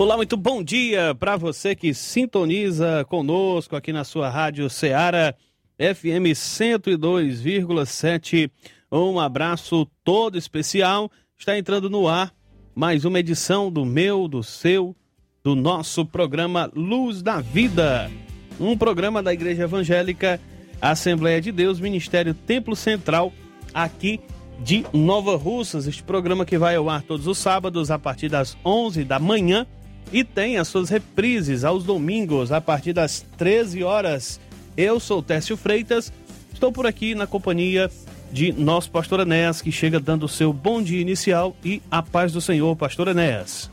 Olá, muito bom dia para você que sintoniza conosco aqui na sua Rádio Ceará FM 102,7. Um abraço todo especial. Está entrando no ar mais uma edição do meu, do seu, do nosso programa Luz da Vida. Um programa da Igreja Evangélica Assembleia de Deus, Ministério Templo Central, aqui de Nova Russas. Este programa que vai ao ar todos os sábados a partir das 11 da manhã e tem as suas reprises aos domingos a partir das 13 horas. Eu sou Técio Freitas, estou por aqui na companhia de nosso pastor Enéas, que chega dando o seu bom dia inicial e a paz do Senhor, pastor Enéas.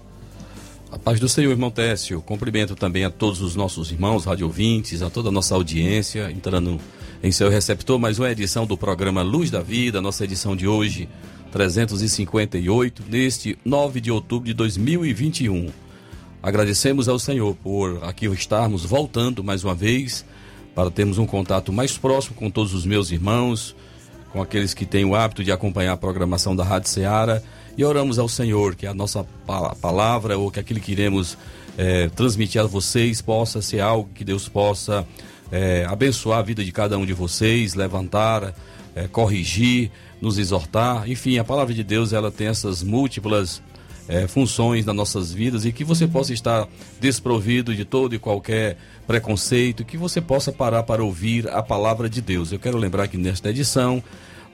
A paz do Senhor, irmão Técio. Cumprimento também a todos os nossos irmãos radiovintes, a toda a nossa audiência, entrando em seu receptor mais uma edição do programa Luz da Vida, nossa edição de hoje, 358, neste 9 de outubro de 2021. Agradecemos ao Senhor por aqui estarmos voltando mais uma vez para termos um contato mais próximo com todos os meus irmãos, com aqueles que têm o hábito de acompanhar a programação da Rádio Ceará e oramos ao Senhor que a nossa palavra ou que aquilo que iremos é, transmitir a vocês possa ser algo que Deus possa é, abençoar a vida de cada um de vocês, levantar, é, corrigir, nos exortar. Enfim, a palavra de Deus ela tem essas múltiplas é, funções nas nossas vidas e que você possa estar desprovido de todo e qualquer preconceito, que você possa parar para ouvir a palavra de Deus. Eu quero lembrar que nesta edição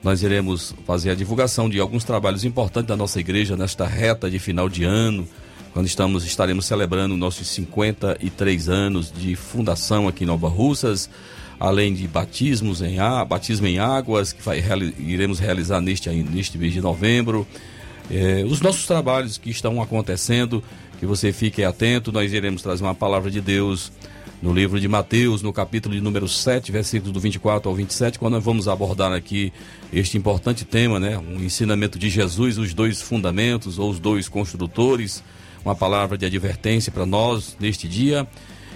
nós iremos fazer a divulgação de alguns trabalhos importantes da nossa igreja nesta reta de final de ano, quando estamos estaremos celebrando nossos 53 anos de fundação aqui em Nova Russas, além de batismos em batismo em águas que vai, iremos realizar neste neste mês de novembro é, os nossos trabalhos que estão acontecendo, que você fique atento, nós iremos trazer uma palavra de Deus no livro de Mateus, no capítulo de número 7, versículos do 24 ao 27, quando nós vamos abordar aqui este importante tema, né? Um ensinamento de Jesus, os dois fundamentos ou os dois construtores, uma palavra de advertência para nós neste dia.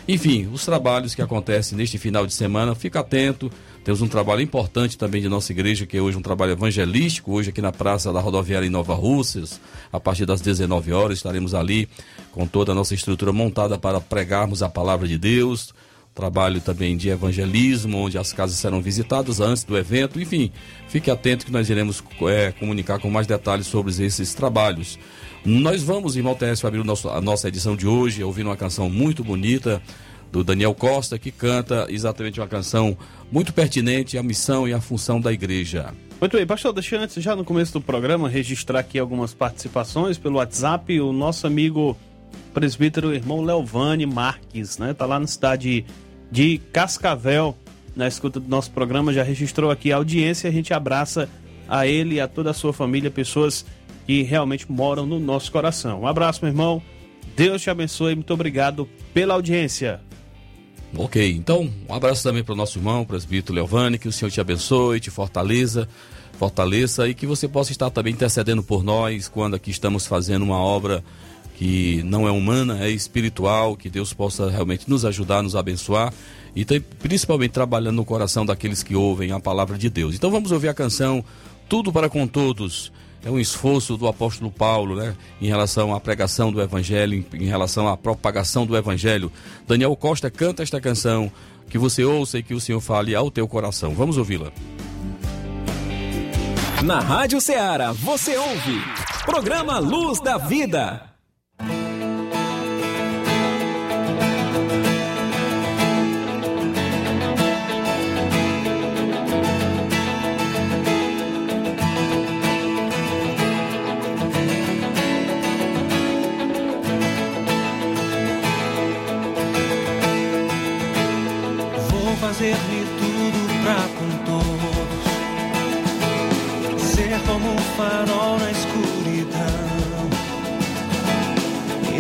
Enfim, os trabalhos que acontecem neste final de semana, fica atento, temos um trabalho importante também de nossa igreja, que é hoje um trabalho evangelístico, hoje aqui na Praça da Rodoviária em Nova Russas, a partir das 19 horas, estaremos ali com toda a nossa estrutura montada para pregarmos a palavra de Deus, trabalho também de evangelismo, onde as casas serão visitadas antes do evento. Enfim, fique atento que nós iremos é, comunicar com mais detalhes sobre esses trabalhos. Nós vamos, irmão Técio, abrir a nossa edição de hoje, ouvindo uma canção muito bonita do Daniel Costa, que canta exatamente uma canção muito pertinente à missão e à função da igreja. Muito bem, pastor, deixa eu antes, já no começo do programa, registrar aqui algumas participações pelo WhatsApp. O nosso amigo presbítero irmão Leovane Marques, né? Tá lá na cidade de Cascavel, na escuta do nosso programa, já registrou aqui a audiência. A gente abraça a ele e a toda a sua família, pessoas que realmente moram no nosso coração. Um abraço, meu irmão. Deus te abençoe. Muito obrigado pela audiência. Ok, então um abraço também para o nosso irmão, presbítero Leovani, que o Senhor te abençoe, te fortaleça, fortaleça e que você possa estar também intercedendo por nós quando aqui estamos fazendo uma obra que não é humana, é espiritual, que Deus possa realmente nos ajudar, nos abençoar e principalmente trabalhando no coração daqueles que ouvem a palavra de Deus. Então vamos ouvir a canção Tudo para com Todos é um esforço do apóstolo Paulo, né, em relação à pregação do evangelho, em, em relação à propagação do evangelho. Daniel Costa canta esta canção, que você ouça e que o Senhor fale ao teu coração. Vamos ouvi-la. Na Rádio Ceará, você ouve Programa Luz da Vida. Fazer-lhe tudo pra com todos. como um farol na escuridão.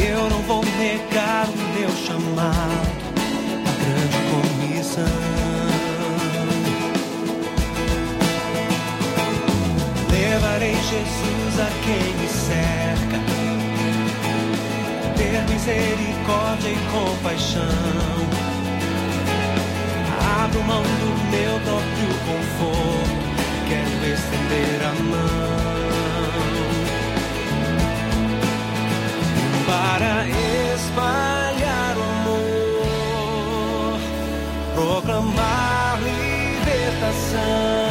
Eu não vou negar o meu chamado, a grande comissão. Levarei Jesus a quem me cerca, ter misericórdia e compaixão abro mão do meu próprio conforto, quero estender a mão para espalhar o amor, proclamar libertação.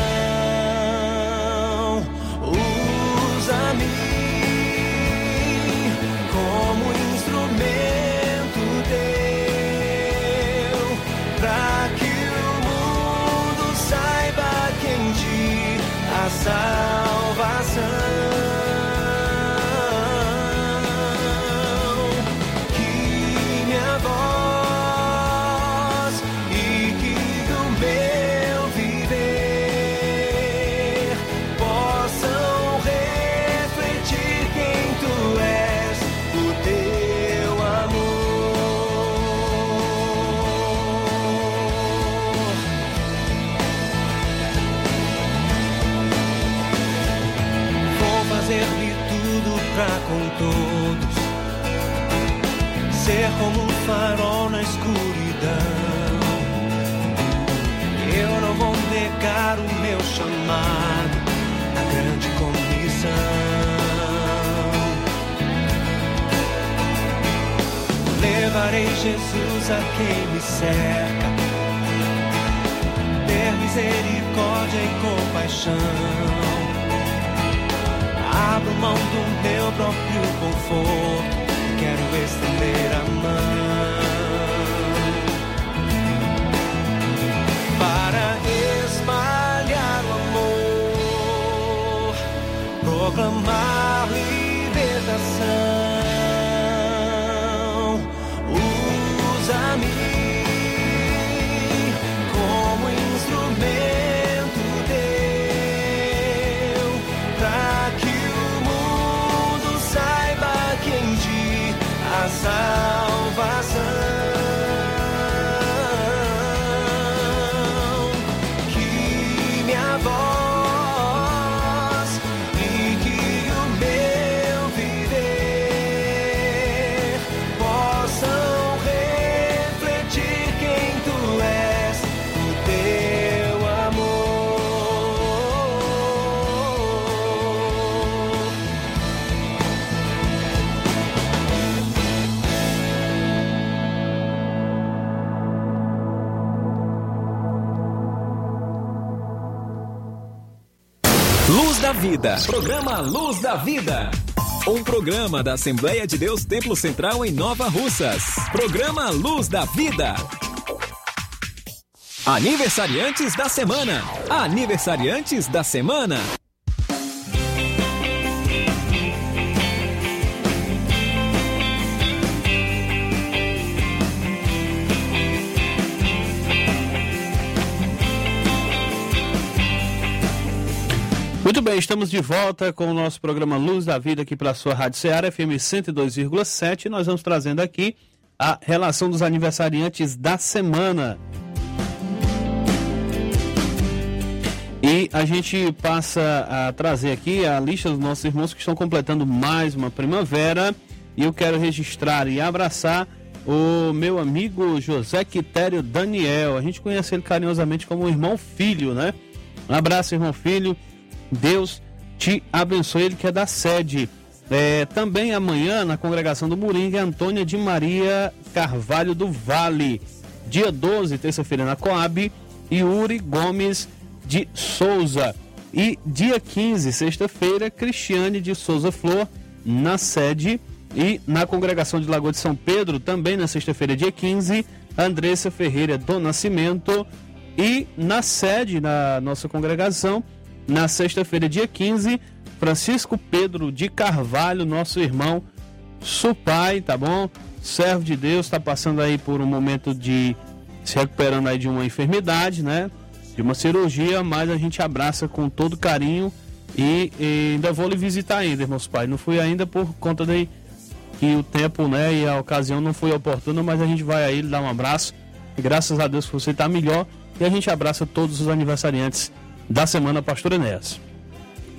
Farol na escuridão. Eu não vou negar o meu chamado, a grande comissão. Levarei Jesus a quem me cerca, ter misericórdia e compaixão. Abro mão do meu próprio conforto quero estender a mão proclamar Programa Luz da Vida. Um programa da Assembleia de Deus Templo Central em Nova Russas. Programa Luz da Vida. Aniversariantes da semana. Aniversariantes da semana. Estamos de volta com o nosso programa Luz da Vida aqui pela sua Rádio Ceará, FM 102,7. Nós vamos trazendo aqui a relação dos aniversariantes da semana. E a gente passa a trazer aqui a lista dos nossos irmãos que estão completando mais uma primavera. E eu quero registrar e abraçar o meu amigo José Quitério Daniel. A gente conhece ele carinhosamente como irmão filho, né? Um abraço, irmão filho. Deus te abençoe. Ele que é da sede. É, também amanhã, na congregação do Moringa, Antônia de Maria Carvalho do Vale. Dia 12, terça-feira, na Coab. Yuri Gomes de Souza. E dia 15, sexta-feira, Cristiane de Souza Flor, na sede. E na congregação de Lagoa de São Pedro, também na sexta-feira, dia 15, Andressa Ferreira do Nascimento. E na sede, na nossa congregação, na sexta-feira, dia 15, Francisco Pedro de Carvalho, nosso irmão Supai, tá bom? Servo de Deus, está passando aí por um momento de se recuperando aí de uma enfermidade, né? De uma cirurgia, mas a gente abraça com todo carinho E, e ainda vou lhe visitar ainda, irmãos pais. Não fui ainda por conta de que o tempo, né, e a ocasião não foi oportuna, mas a gente vai aí lhe dar um abraço. Graças a Deus que você está melhor. E a gente abraça todos os aniversariantes da semana, Pastor Enéas.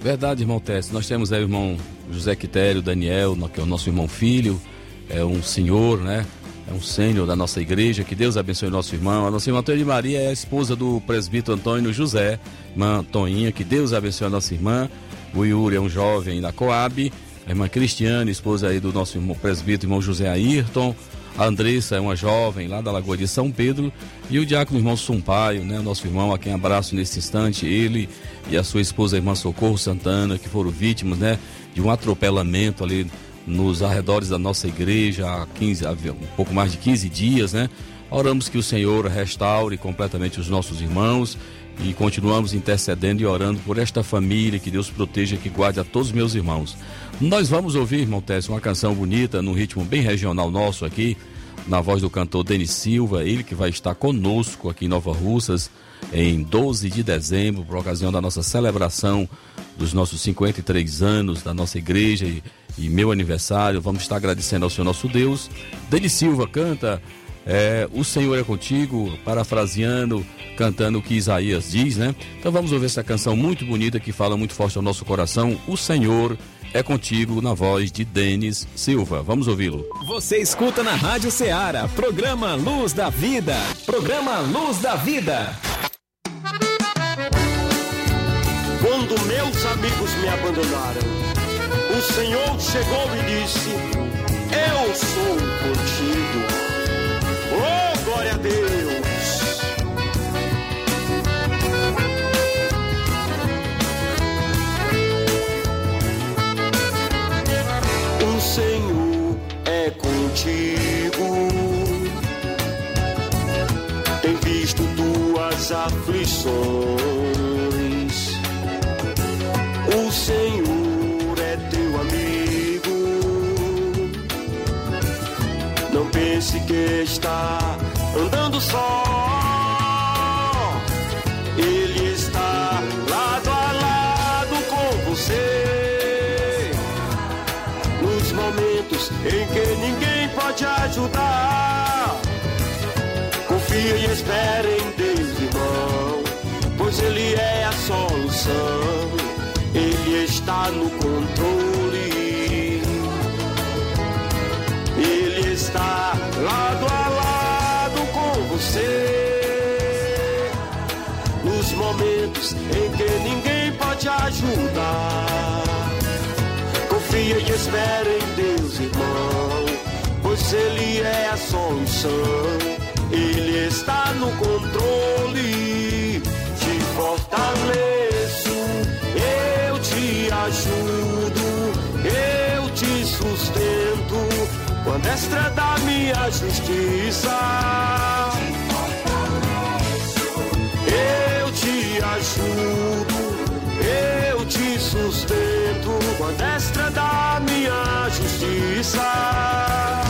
Verdade, irmão Tess. Nós temos aí o irmão José Quitério, Daniel, que é o nosso irmão filho, é um senhor, né? É um sênior da nossa igreja. Que Deus abençoe nosso irmão. A nossa irmã Antônia de Maria é a esposa do presbítero Antônio José, irmã Toinha. Que Deus abençoe a nossa irmã. O Yuri é um jovem da Coab. A irmã Cristiane, esposa aí do nosso irmão presbítero, irmão José Ayrton. A Andressa é uma jovem lá da Lagoa de São Pedro. E o diácono irmão Sumpaio, né? Nosso irmão, a quem abraço nesse instante. Ele e a sua esposa, a irmã Socorro Santana, que foram vítimas, né? De um atropelamento ali nos arredores da nossa igreja há 15, há um pouco mais de 15 dias, né? Oramos que o Senhor restaure completamente os nossos irmãos e continuamos intercedendo e orando por esta família, que Deus proteja e que guarde a todos os meus irmãos. Nós vamos ouvir, irmão Tess, uma canção bonita, num ritmo bem regional nosso aqui, na voz do cantor Denis Silva, ele que vai estar conosco aqui em Nova Russas em 12 de dezembro, por ocasião da nossa celebração dos nossos 53 anos da nossa igreja e, e meu aniversário. Vamos estar agradecendo ao Senhor nosso Deus. Denis Silva canta é, O Senhor é contigo, parafraseando, cantando o que Isaías diz, né? Então vamos ouvir essa canção muito bonita que fala muito forte ao nosso coração. O Senhor é contigo na voz de Denis Silva. Vamos ouvi-lo. Você escuta na Rádio Ceará, programa Luz da Vida. Programa Luz da Vida. Quando meus amigos me abandonaram, o Senhor chegou e disse: Eu sou contigo. Oh, glória a Deus! O Senhor é contigo. Tem visto tuas aflições. Pense que está andando só. Ele está lado a lado com você. Nos momentos em que ninguém pode ajudar. Confia e espere em Deus, irmão, pois Ele é a solução. Ele está no controle. Pode ajudar. Confia e espere em Deus, irmão, pois Ele é a solução. Ele está no controle. Te fortaleço, eu te ajudo, eu te sustento com a destra da minha justiça. Eu te ajudo, te sustento com a destra da minha justiça.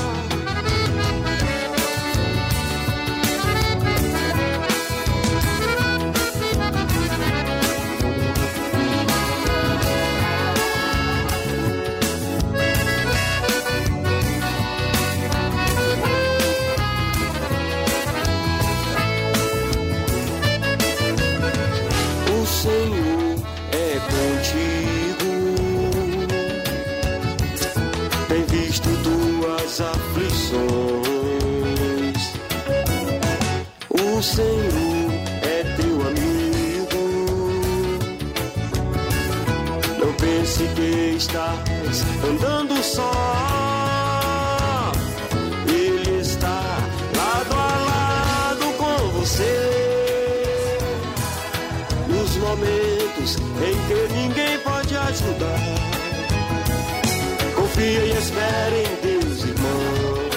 Confia e espere em Deus, irmão,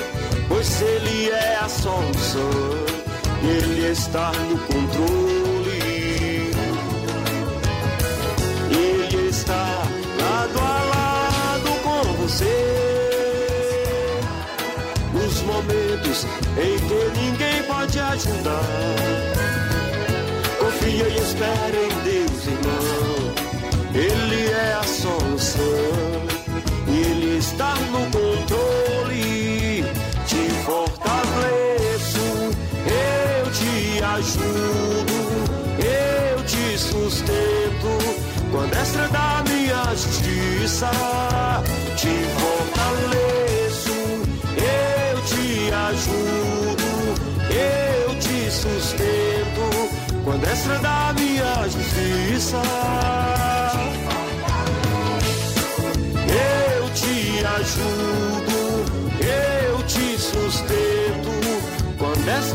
pois Ele é a solução. Ele está no controle. Ele está lado a lado com você. Nos momentos em que ninguém pode ajudar. Confia e espere em Deus, irmão, ajudo, eu te sustento com a destra da minha justiça. Te fortaleço, eu te ajudo, eu te sustento com a destra da minha justiça. Eu te ajudo,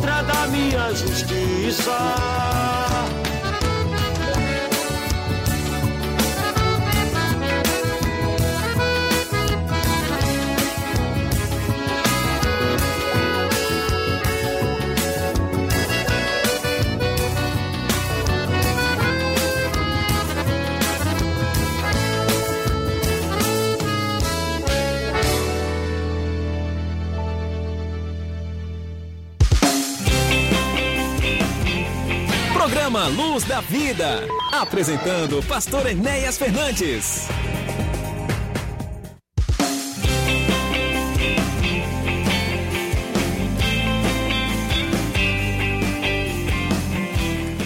da minha justiça. Luz da Vida. Apresentando Pastor Enéas Fernandes.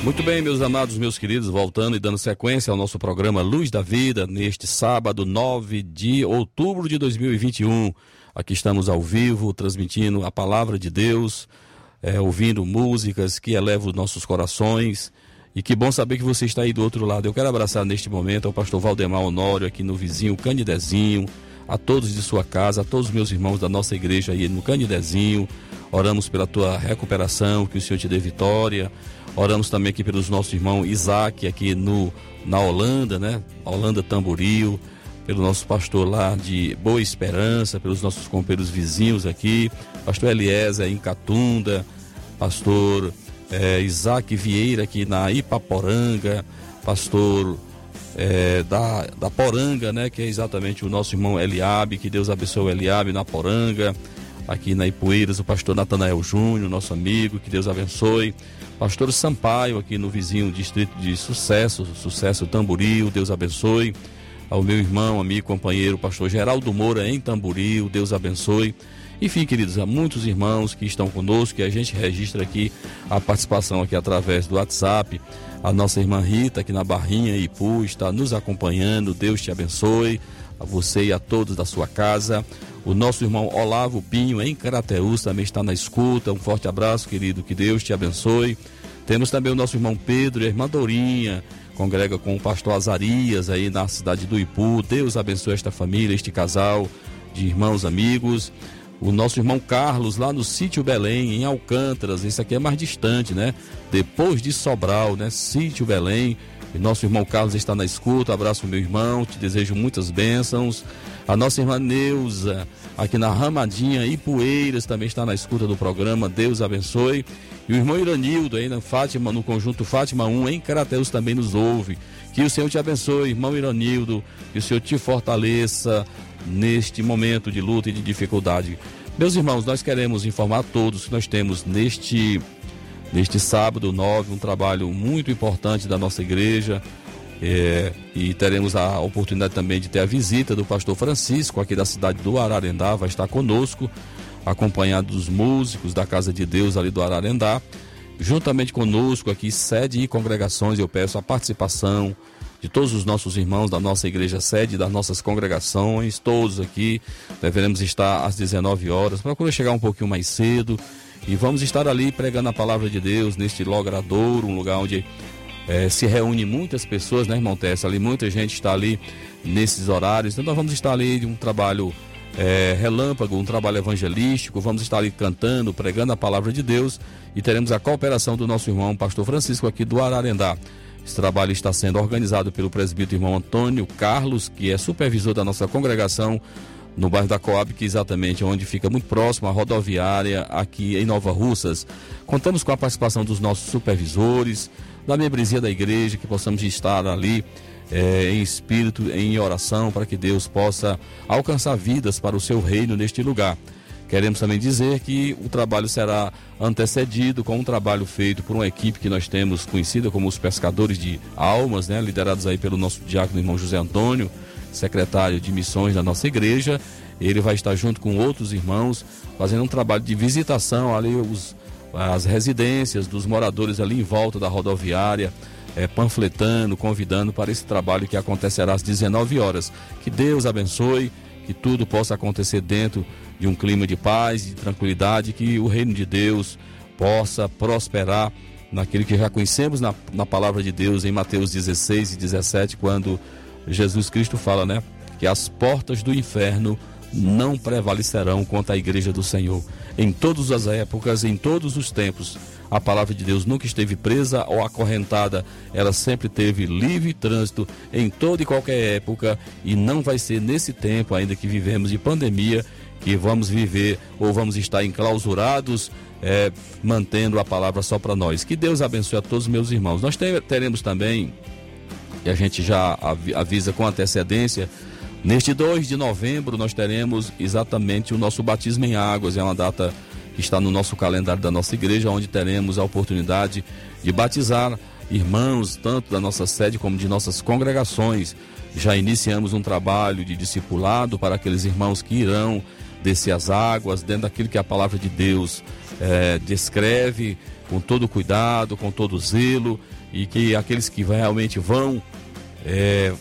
Muito bem, meus amados, meus queridos, voltando e dando sequência ao nosso programa Luz da Vida, neste sábado 9 de outubro de 2021. Aqui estamos ao vivo, transmitindo a palavra de Deus, é, ouvindo músicas que elevam os nossos corações. E que bom saber que você está aí do outro lado. Eu quero abraçar neste momento ao pastor Valdemar Honório, aqui no vizinho Canidezinho, a todos de sua casa, a todos os meus irmãos da nossa igreja aí no Canidezinho. Oramos pela tua recuperação, que o Senhor te dê vitória. Oramos também aqui pelos nossos irmãos Isaac, aqui no, na Holanda, né? Holanda Tamboril, pelo nosso pastor lá de Boa Esperança, pelos nossos companheiros vizinhos aqui, pastor Eliezer em Catunda, pastor eh, Isaac Vieira aqui na Ipaporanga, pastor eh, da, da Poranga, né? Que é exatamente o nosso irmão Eliabe, que Deus abençoe o Eliabe na Poranga aqui na Ipueiras, o pastor Natanael Júnior, nosso amigo, que Deus abençoe. Pastor Sampaio, aqui no vizinho distrito de Sucesso, Sucesso Tamboril, Deus abençoe. Ao meu irmão, amigo, companheiro, pastor Geraldo Moura, em Tamboril, Deus abençoe. Enfim, queridos, há muitos irmãos que estão conosco, que a gente registra aqui a participação aqui através do WhatsApp. A nossa irmã Rita, aqui na Barrinha Ipu, está nos acompanhando. Deus te abençoe, a você e a todos da sua casa. O nosso irmão Olavo Pinho, em Carateus, também está na escuta. Um forte abraço, querido. Que Deus te abençoe. Temos também o nosso irmão Pedro e a irmã Dorinha, congrega com o pastor Azarias aí na cidade do Ipu. Deus abençoe esta família, este casal de irmãos amigos. O nosso irmão Carlos, lá no sítio Belém, em Alcântaras. Esse aqui é mais distante, né? Depois de Sobral, né? Sítio Belém. E nosso irmão Carlos está na escuta. Abraço, meu irmão. Te desejo muitas bênçãos. A nossa irmã Neuza, aqui na Ramadinha e Poeiras, também está na escuta do programa. Deus abençoe. E o irmão Iranildo, aí na Fátima, no conjunto Fátima 1, em Carateus, também nos ouve. Que o Senhor te abençoe, irmão Iranildo. Que o Senhor te fortaleça neste momento de luta e de dificuldade. Meus irmãos, nós queremos informar a todos que nós temos neste, neste sábado 9 um trabalho muito importante da nossa igreja. É, e teremos a oportunidade também de ter a visita do pastor Francisco, aqui da cidade do Ararendá, vai estar conosco, acompanhado dos músicos da Casa de Deus ali do Ararendá. Juntamente conosco aqui, sede e congregações, eu peço a participação de todos os nossos irmãos da nossa igreja sede, das nossas congregações, todos aqui. Deveremos estar às 19 horas. Procura chegar um pouquinho mais cedo e vamos estar ali pregando a palavra de Deus neste logradouro, um lugar onde é, se reúne muitas pessoas, né, irmão Tessa? Ali muita gente está ali nesses horários. Então nós vamos estar ali de um trabalho é, relâmpago, um trabalho evangelístico. Vamos estar ali cantando, pregando a palavra de Deus e teremos a cooperação do nosso irmão, pastor Francisco, aqui do Ararendá. Esse trabalho está sendo organizado pelo presbítero irmão Antônio Carlos, que é supervisor da nossa congregação no bairro da Coab, que é exatamente onde fica muito próximo à rodoviária aqui em Nova Russas. Contamos com a participação dos nossos supervisores, da membresia da igreja, que possamos estar ali é, em espírito, em oração, para que Deus possa alcançar vidas para o seu reino neste lugar. Queremos também dizer que o trabalho será antecedido com um trabalho feito por uma equipe que nós temos conhecida como os pescadores de almas, né, liderados aí pelo nosso diácono irmão José Antônio, secretário de missões da nossa igreja. Ele vai estar junto com outros irmãos fazendo um trabalho de visitação ali os, as residências dos moradores ali em volta da rodoviária, é, panfletando, convidando para esse trabalho que acontecerá às 19 horas. Que Deus abençoe, que tudo possa acontecer dentro de um clima de paz, de tranquilidade, que o reino de Deus possa prosperar naquilo que já conhecemos na, na palavra de Deus em Mateus 16 e 17, quando Jesus Cristo fala, né? Que as portas do inferno não prevalecerão contra a igreja do Senhor. Em todas as épocas, em todos os tempos, a palavra de Deus nunca esteve presa ou acorrentada, ela sempre teve livre trânsito em toda e qualquer época e não vai ser nesse tempo ainda que vivemos de pandemia que vamos viver ou vamos estar enclausurados, é, mantendo a palavra só para nós. Que Deus abençoe a todos meus irmãos. Nós teremos também, e a gente já avisa com antecedência, neste 2 de novembro nós teremos exatamente o nosso batismo em águas, é uma data que está no nosso calendário da nossa igreja, onde teremos a oportunidade de batizar irmãos, tanto da nossa sede como de nossas congregações. Já iniciamos um trabalho de discipulado para aqueles irmãos que irão descer as águas, dentro daquilo que a palavra de Deus é, descreve, com todo cuidado, com todo zelo, e que aqueles que realmente vão é,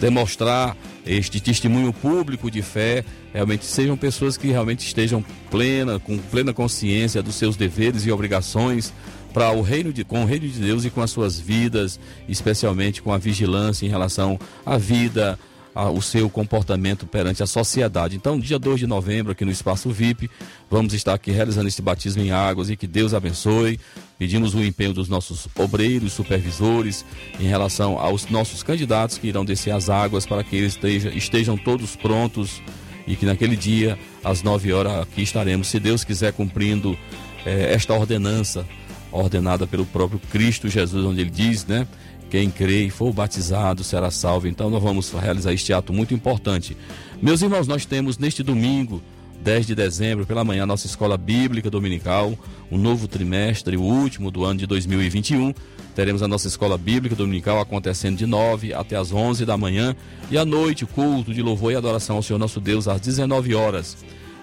demonstrar este testemunho público de fé realmente sejam pessoas que realmente estejam plena, com plena consciência dos seus deveres e obrigações para o reino de, com o reino de Deus e com as suas vidas, especialmente com a vigilância em relação à vida, a, o seu comportamento perante a sociedade. Então, dia 2 de novembro, aqui no Espaço VIP, vamos estar aqui realizando esse batismo em águas e que Deus abençoe. Pedimos o empenho dos nossos obreiros, supervisores, em relação aos nossos candidatos que irão descer as águas para que eles estejam, estejam todos prontos e que naquele dia, às 9 horas, aqui estaremos, se Deus quiser, cumprindo eh, esta ordenança ordenada pelo próprio Cristo Jesus, onde ele diz, né? Quem crê e for batizado será salvo. Então nós vamos realizar este ato muito importante. Meus irmãos, nós temos neste domingo, 10 de dezembro, pela manhã, nossa escola bíblica dominical, um novo trimestre, o último do ano de 2021. Teremos a nossa escola bíblica dominical acontecendo de 9 até as 11 da manhã e à noite, culto de louvor e adoração ao Senhor nosso Deus às 19 horas.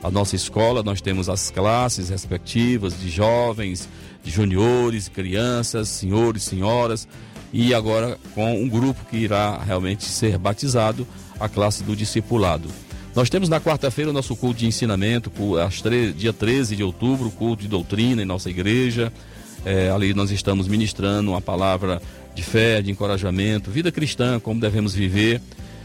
A nossa escola, nós temos as classes respectivas de jovens, de juniores, crianças, senhores, senhoras e agora com um grupo que irá realmente ser batizado, a classe do discipulado. Nós temos na quarta-feira o nosso culto de ensinamento, dia 13 de outubro, culto de doutrina em nossa igreja. É, ali nós estamos ministrando uma palavra de fé, de encorajamento, vida cristã, como devemos viver.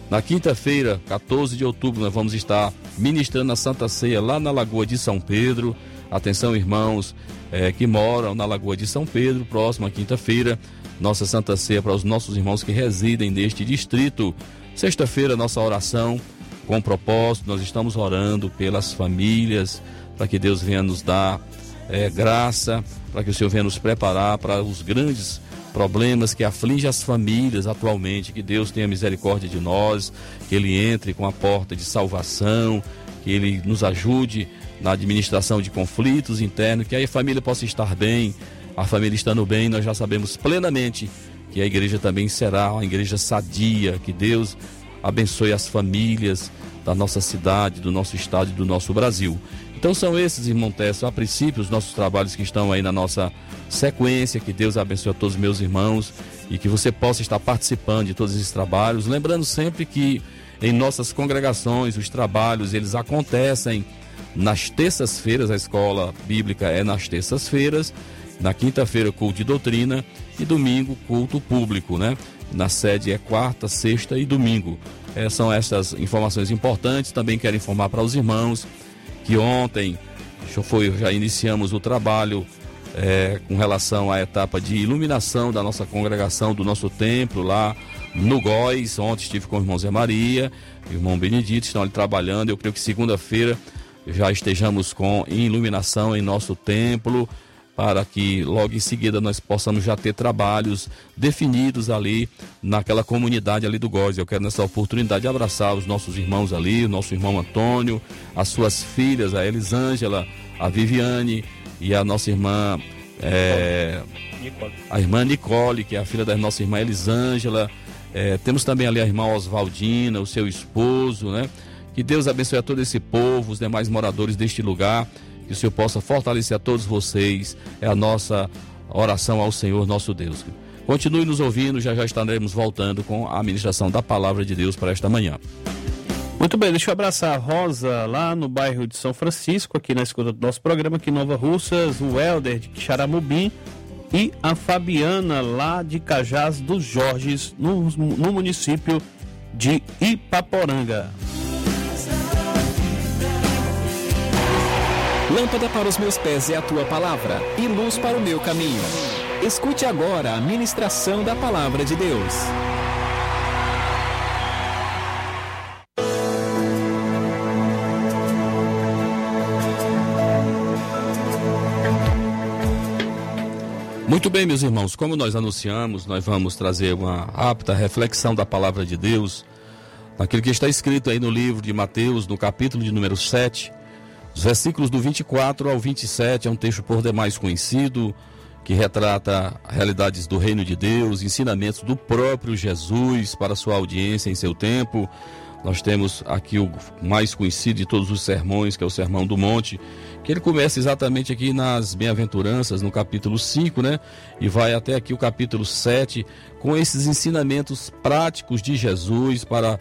Na quinta-feira, 14 de outubro, nós vamos estar ministrando a Santa Ceia lá na Lagoa de São Pedro. Atenção, irmãos é, que moram na Lagoa de São Pedro, próxima quinta-feira nossa Santa Ceia para os nossos irmãos que residem neste distrito. Sexta-feira, nossa oração com propósito, nós estamos orando pelas famílias, para que Deus venha nos dar é, graça, para que o Senhor venha nos preparar para os grandes problemas que afligem as famílias atualmente, que Deus tenha misericórdia de nós, que Ele entre com a porta de salvação, que Ele nos ajude na administração de conflitos internos, que aí a família possa estar bem, a família estando bem, nós já sabemos plenamente que a igreja também será uma igreja sadia, que Deus abençoe as famílias da nossa cidade, do nosso estado e do nosso Brasil. Então são esses, irmão Tessa, a princípio, os nossos trabalhos que estão aí na nossa sequência, que Deus abençoe a todos os meus irmãos e que você possa estar participando de todos esses trabalhos, lembrando sempre que em nossas congregações os trabalhos eles acontecem nas terças-feiras, a escola bíblica é nas terças-feiras na quinta-feira, culto de doutrina e domingo, culto público, né? Na sede é quarta, sexta e domingo. É, são essas informações importantes. Também quero informar para os irmãos que ontem já, foi, já iniciamos o trabalho é, com relação à etapa de iluminação da nossa congregação, do nosso templo lá no Góis. Ontem estive com o irmão Zé Maria, o irmão Benedito, estão ali trabalhando. Eu creio que segunda-feira já estejamos com iluminação em nosso templo para que logo em seguida nós possamos já ter trabalhos definidos ali naquela comunidade ali do Góis. Eu quero nessa oportunidade abraçar os nossos irmãos ali, o nosso irmão Antônio, as suas filhas, a Elisângela, a Viviane e a nossa irmã é, a irmã Nicole, que é a filha da nossa irmã Elisângela. É, temos também ali a irmã Oswaldina, o seu esposo, né? Que Deus abençoe a todo esse povo, os demais moradores deste lugar. Que o Senhor possa fortalecer a todos vocês. É a nossa oração ao Senhor nosso Deus. Continue nos ouvindo, já já estaremos voltando com a administração da palavra de Deus para esta manhã. Muito bem, deixa eu abraçar a Rosa lá no bairro de São Francisco, aqui na escuta do nosso programa, aqui em Nova Russas, o Helder de Xaramubim e a Fabiana lá de Cajás dos Jorges, no, no município de Ipaporanga. Lâmpada para os meus pés é a tua palavra e luz para o meu caminho. Escute agora a ministração da palavra de Deus. Muito bem, meus irmãos, como nós anunciamos, nós vamos trazer uma rápida reflexão da palavra de Deus, naquilo que está escrito aí no livro de Mateus, no capítulo de número 7, os versículos do 24 ao 27, é um texto por demais conhecido, que retrata realidades do reino de Deus, ensinamentos do próprio Jesus para sua audiência em seu tempo. Nós temos aqui o mais conhecido de todos os sermões, que é o Sermão do Monte, que ele começa exatamente aqui nas Bem-aventuranças, no capítulo 5, né? E vai até aqui o capítulo 7, com esses ensinamentos práticos de Jesus para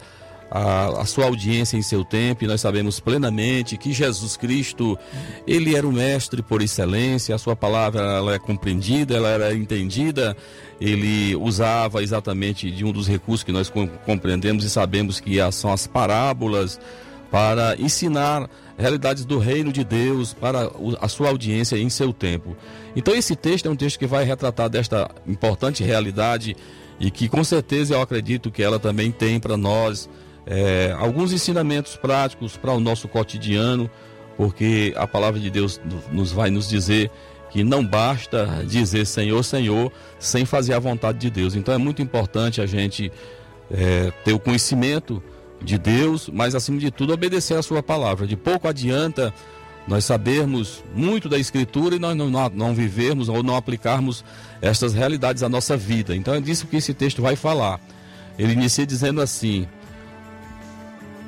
a, a, sua audiência em seu tempo, e nós sabemos plenamente que Jesus Cristo, ele era o mestre por excelência, a sua palavra ela é compreendida, ela era entendida, ele usava exatamente de um dos recursos que nós compreendemos e sabemos que são as parábolas para ensinar realidades do reino de Deus para a sua audiência em seu tempo. Então esse texto é um texto que vai retratar desta importante realidade e que com certeza eu acredito que ela também tem para nós é, alguns ensinamentos práticos para o nosso cotidiano, porque a palavra de Deus nos vai nos dizer que não basta dizer Senhor, Senhor, sem fazer a vontade de Deus. Então é muito importante a gente é, ter o conhecimento de Deus, mas acima de tudo obedecer a sua palavra. De pouco adianta nós sabermos muito da Escritura e nós não, não, não vivermos ou não aplicarmos estas realidades à nossa vida. Então é disso que esse texto vai falar. Ele inicia dizendo assim: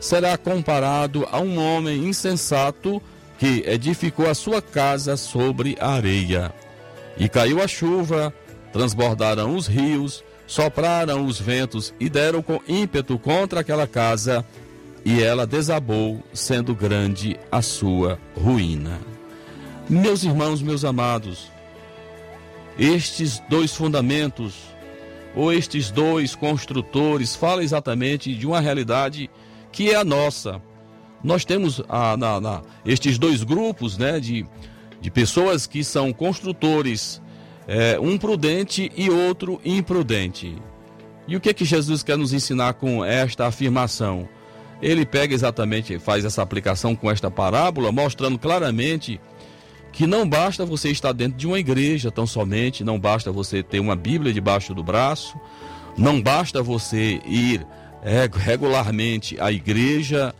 será comparado a um homem insensato que edificou a sua casa sobre a areia. E caiu a chuva, transbordaram os rios, sopraram os ventos e deram com ímpeto contra aquela casa, e ela desabou, sendo grande a sua ruína. Meus irmãos, meus amados, estes dois fundamentos, ou estes dois construtores, falam exatamente de uma realidade que é a nossa. Nós temos a, na, na, estes dois grupos né, de, de pessoas que são construtores é, um prudente e outro imprudente. E o que é que Jesus quer nos ensinar com esta afirmação? Ele pega exatamente, faz essa aplicação com esta parábola, mostrando claramente que não basta você estar dentro de uma igreja tão somente, não basta você ter uma Bíblia debaixo do braço, não basta você ir regularmente à igreja,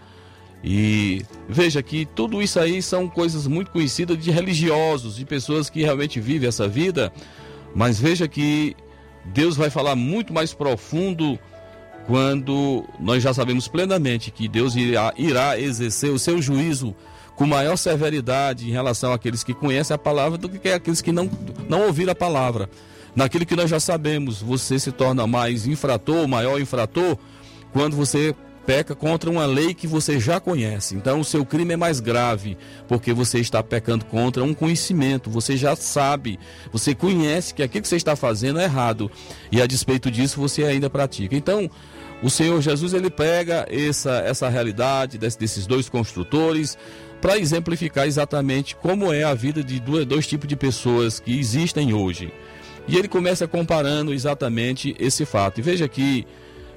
e veja que tudo isso aí são coisas muito conhecidas de religiosos, de pessoas que realmente vivem essa vida, mas veja que Deus vai falar muito mais profundo quando nós já sabemos plenamente que Deus irá, irá exercer o seu juízo com maior severidade em relação àqueles que conhecem a palavra do que aqueles que não, não ouviram a palavra. Naquilo que nós já sabemos, você se torna mais infrator, maior infrator, quando você peca contra uma lei que você já conhece. Então o seu crime é mais grave, porque você está pecando contra um conhecimento, você já sabe, você conhece que aquilo que você está fazendo é errado, e a despeito disso você ainda pratica. Então, o Senhor Jesus ele pega essa, essa realidade desses dois construtores para exemplificar exatamente como é a vida de dois, dois tipos de pessoas que existem hoje. E ele começa comparando exatamente esse fato. E veja que,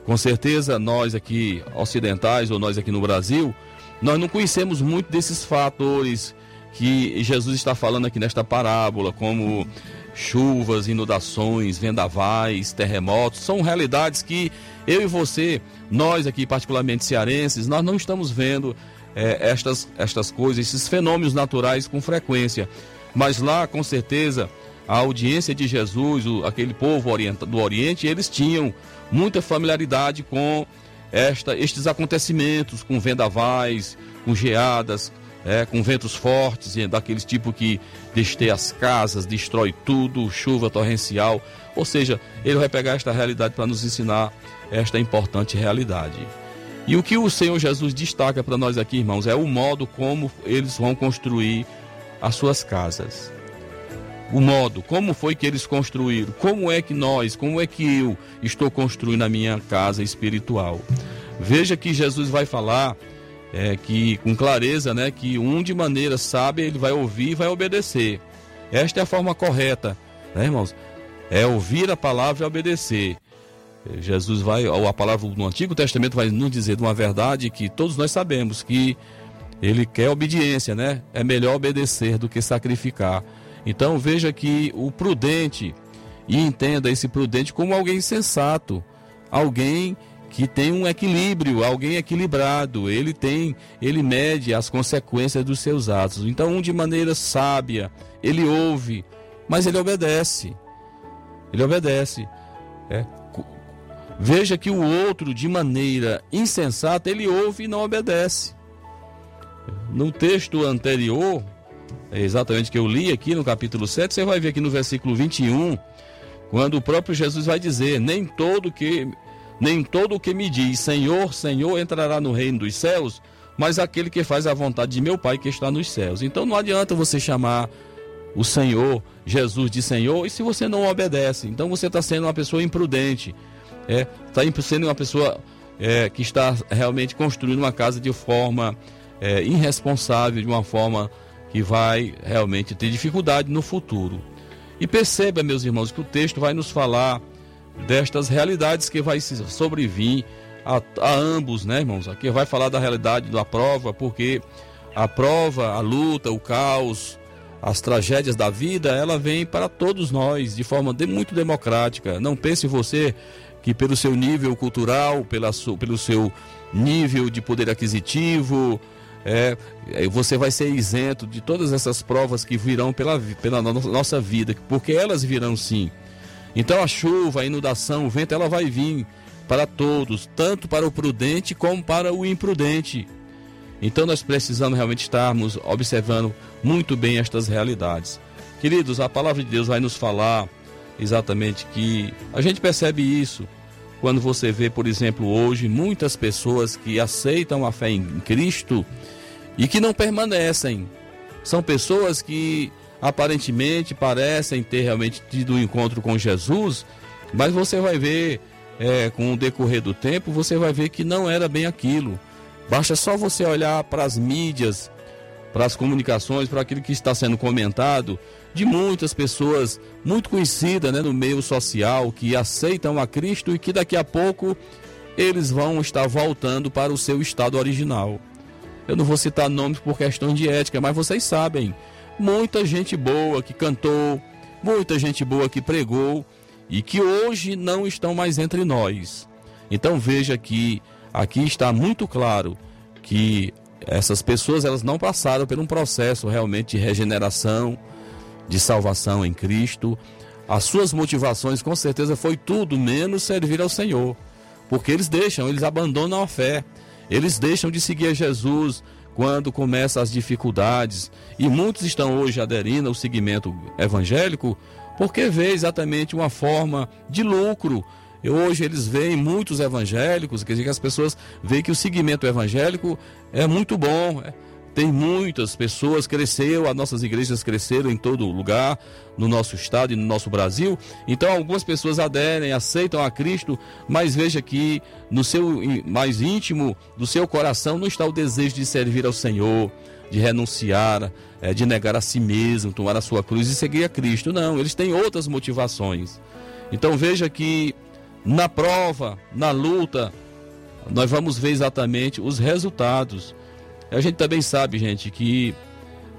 com certeza, nós aqui ocidentais ou nós aqui no Brasil, nós não conhecemos muito desses fatores que Jesus está falando aqui nesta parábola, como chuvas, inundações, vendavais, terremotos, são realidades que eu e você, nós aqui particularmente cearenses, nós não estamos vendo é, estas, estas coisas, esses fenômenos naturais com frequência. Mas lá, com certeza, a audiência de Jesus, o, aquele povo orienta, do Oriente, eles tinham muita familiaridade com esta, estes acontecimentos, com vendavais, com geadas, é, com ventos fortes, daqueles tipo que desteia as casas, destrói tudo, chuva torrencial. Ou seja, ele vai pegar esta realidade para nos ensinar esta importante realidade. E o que o Senhor Jesus destaca para nós aqui, irmãos, é o modo como eles vão construir as suas casas. O modo, como foi que eles construíram, como é que nós, como é que eu estou construindo a minha casa espiritual. Veja que Jesus vai falar é, que com clareza, né, que um de maneira sábia ele vai ouvir e vai obedecer. Esta é a forma correta, né, irmãos? É ouvir a palavra e obedecer. Jesus vai, a palavra no Antigo Testamento vai nos dizer de uma verdade que todos nós sabemos que ele quer obediência, né? É melhor obedecer do que sacrificar. Então veja que o prudente e entenda esse prudente como alguém sensato, alguém que tem um equilíbrio, alguém equilibrado, ele tem, ele mede as consequências dos seus atos. Então, um de maneira sábia, ele ouve, mas ele obedece. Ele obedece. É. Veja que o outro, de maneira insensata, ele ouve e não obedece. No texto anterior, exatamente que eu li aqui no capítulo 7, você vai ver aqui no versículo 21, quando o próprio Jesus vai dizer: Nem todo que nem todo o que me diz Senhor, Senhor entrará no reino dos céus, mas aquele que faz a vontade de meu Pai que está nos céus. Então não adianta você chamar o Senhor, Jesus de Senhor, e se você não obedece, então você está sendo uma pessoa imprudente, é, está sendo uma pessoa é, que está realmente construindo uma casa de forma é, irresponsável, de uma forma que vai realmente ter dificuldade no futuro. E perceba, meus irmãos, que o texto vai nos falar destas realidades que vai sobrevir a, a ambos, né, irmãos? Aqui vai falar da realidade da prova, porque a prova, a luta, o caos, as tragédias da vida, ela vem para todos nós de forma de, muito democrática. Não pense você que pelo seu nível cultural, pela pelo seu nível de poder aquisitivo, é, você vai ser isento de todas essas provas que virão pela, pela nossa vida, porque elas virão sim. Então a chuva, a inundação, o vento, ela vai vir para todos, tanto para o prudente como para o imprudente. Então nós precisamos realmente estarmos observando muito bem estas realidades. Queridos, a palavra de Deus vai nos falar exatamente que a gente percebe isso quando você vê, por exemplo, hoje muitas pessoas que aceitam a fé em Cristo e que não permanecem. São pessoas que aparentemente parecem ter realmente tido um encontro com Jesus, mas você vai ver, é, com o decorrer do tempo, você vai ver que não era bem aquilo. Basta só você olhar para as mídias, para as comunicações, para aquilo que está sendo comentado, de muitas pessoas muito conhecidas né, no meio social que aceitam a Cristo e que daqui a pouco eles vão estar voltando para o seu estado original. Eu não vou citar nomes por questão de ética, mas vocês sabem muita gente boa que cantou, muita gente boa que pregou e que hoje não estão mais entre nós. Então veja que aqui está muito claro que essas pessoas elas não passaram por um processo realmente de regeneração, de salvação em Cristo. As suas motivações com certeza foi tudo menos servir ao Senhor, porque eles deixam, eles abandonam a fé, eles deixam de seguir a Jesus, quando começam as dificuldades, e muitos estão hoje aderindo ao segmento evangélico, porque vê exatamente uma forma de lucro Hoje eles veem muitos evangélicos, quer dizer que as pessoas veem que o segmento evangélico é muito bom. É, tem muitas pessoas, cresceu, as nossas igrejas cresceram em todo lugar, no nosso estado e no nosso Brasil. Então algumas pessoas aderem, aceitam a Cristo, mas veja que no seu mais íntimo do seu coração não está o desejo de servir ao Senhor, de renunciar, é, de negar a si mesmo, tomar a sua cruz e seguir a Cristo. Não, eles têm outras motivações. Então veja que na prova, na luta, nós vamos ver exatamente os resultados. A gente também sabe, gente, que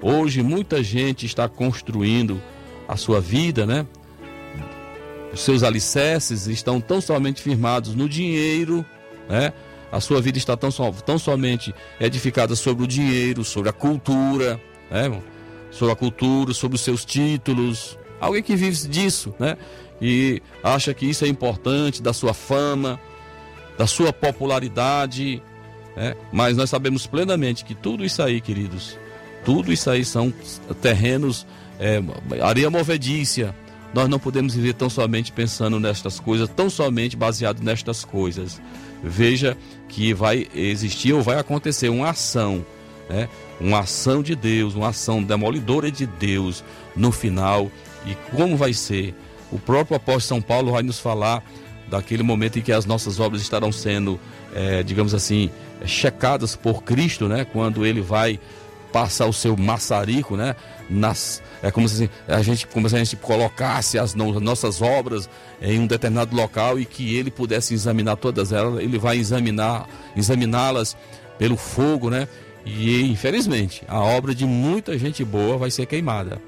hoje muita gente está construindo a sua vida, né? Os seus alicerces estão tão somente firmados no dinheiro, né? A sua vida está tão, tão somente edificada sobre o dinheiro, sobre a cultura, né? Sobre a cultura, sobre os seus títulos. Alguém que vive disso, né? E acha que isso é importante, da sua fama, da sua popularidade, né? Mas nós sabemos plenamente que tudo isso aí, queridos, tudo isso aí são terrenos, é, areia movediça. Nós não podemos viver tão somente pensando nestas coisas, tão somente baseado nestas coisas. Veja que vai existir ou vai acontecer uma ação, né? uma ação de Deus, uma ação demolidora de Deus no final. E como vai ser? O próprio apóstolo São Paulo vai nos falar daquele momento em que as nossas obras estarão sendo, é, digamos assim, checadas por Cristo, né? Quando ele vai passar o seu maçarico, né? Nas, é como se a gente, como se a gente colocasse as nossas obras em um determinado local e que ele pudesse examinar todas elas. Ele vai examinar, examiná-las pelo fogo, né? E infelizmente a obra de muita gente boa vai ser queimada,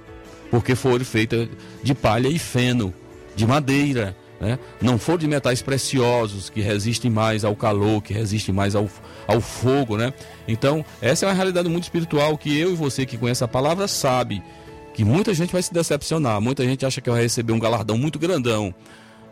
porque foi feita de palha e feno, de madeira, né? Não for de metais preciosos que resistem mais ao calor, que resistem mais ao, ao fogo, né? Então, essa é uma realidade muito espiritual que eu e você que conhece a palavra sabe que muita gente vai se decepcionar, muita gente acha que vai receber um galardão muito grandão,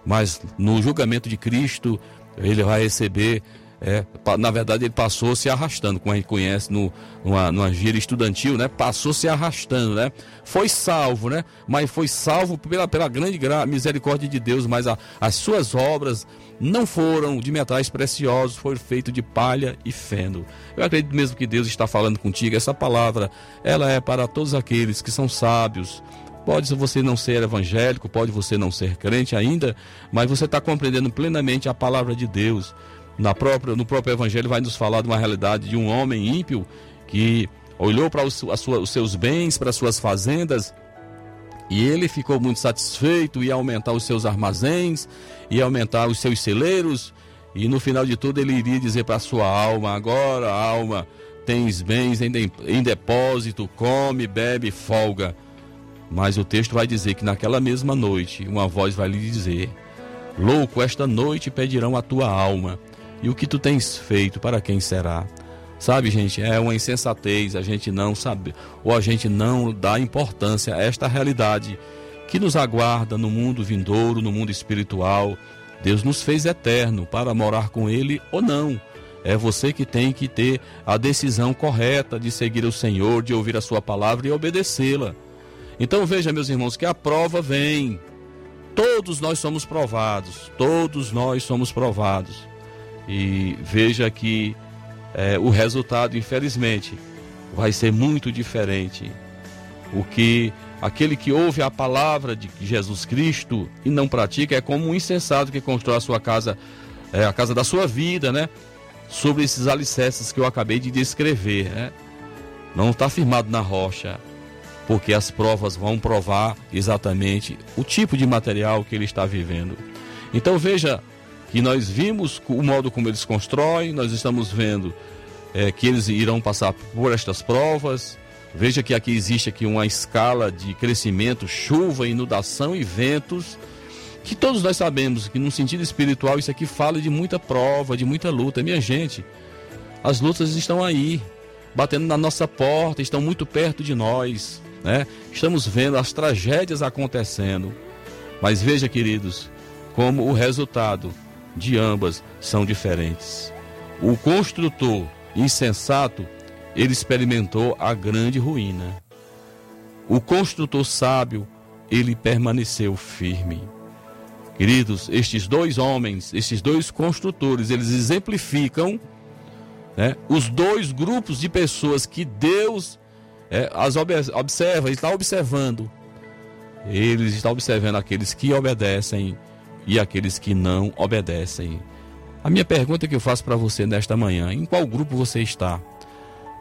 mas no julgamento de Cristo ele vai receber é, na verdade, ele passou se arrastando, como a gente conhece no, numa, numa estudantil, né? Passou se arrastando, né? Foi salvo, né? Mas foi salvo pela, pela grande misericórdia de Deus, mas a, as suas obras não foram de metais preciosos, foram feitos de palha e feno. Eu acredito mesmo que Deus está falando contigo. Essa palavra, ela é para todos aqueles que são sábios, Pode você não ser evangélico, pode você não ser crente ainda, mas você está compreendendo plenamente a palavra de Deus na própria, no próprio Evangelho vai nos falar de uma realidade de um homem ímpio que olhou para os, sua, os seus bens, para as suas fazendas, e ele ficou muito satisfeito, ia aumentar os seus armazéns, ia aumentar os seus celeiros, e no final de tudo ele iria dizer para a sua alma: agora, alma, tens bens em depósito, come, bebe, folga. Mas o texto vai dizer que naquela mesma noite, uma voz vai lhe dizer: Louco, esta noite pedirão a tua alma. E o que tu tens feito, para quem será? Sabe, gente, é uma insensatez a gente não saber, ou a gente não dá importância a esta realidade que nos aguarda no mundo vindouro, no mundo espiritual. Deus nos fez eterno para morar com Ele ou não. É você que tem que ter a decisão correta de seguir o Senhor, de ouvir a Sua palavra e obedecê-la. Então veja, meus irmãos, que a prova vem. Todos nós somos provados, todos nós somos provados e veja que é, o resultado, infelizmente, vai ser muito diferente. O que aquele que ouve a palavra de Jesus Cristo e não pratica é como um insensato que constrói a sua casa, é, a casa da sua vida, né? Sobre esses alicerces que eu acabei de descrever, né? Não está firmado na rocha, porque as provas vão provar exatamente o tipo de material que ele está vivendo. Então veja que nós vimos o modo como eles constroem, nós estamos vendo é, que eles irão passar por estas provas. Veja que aqui existe aqui uma escala de crescimento, chuva, inundação e ventos, que todos nós sabemos que no sentido espiritual isso aqui fala de muita prova, de muita luta. Minha gente, as lutas estão aí, batendo na nossa porta, estão muito perto de nós, né? Estamos vendo as tragédias acontecendo. Mas veja, queridos, como o resultado de ambas são diferentes. O construtor insensato, ele experimentou a grande ruína. O construtor sábio, ele permaneceu firme. Queridos, estes dois homens, estes dois construtores, eles exemplificam né, os dois grupos de pessoas que Deus é, as observa, está observando. Eles estão observando aqueles que obedecem e aqueles que não obedecem. A minha pergunta que eu faço para você nesta manhã: em qual grupo você está?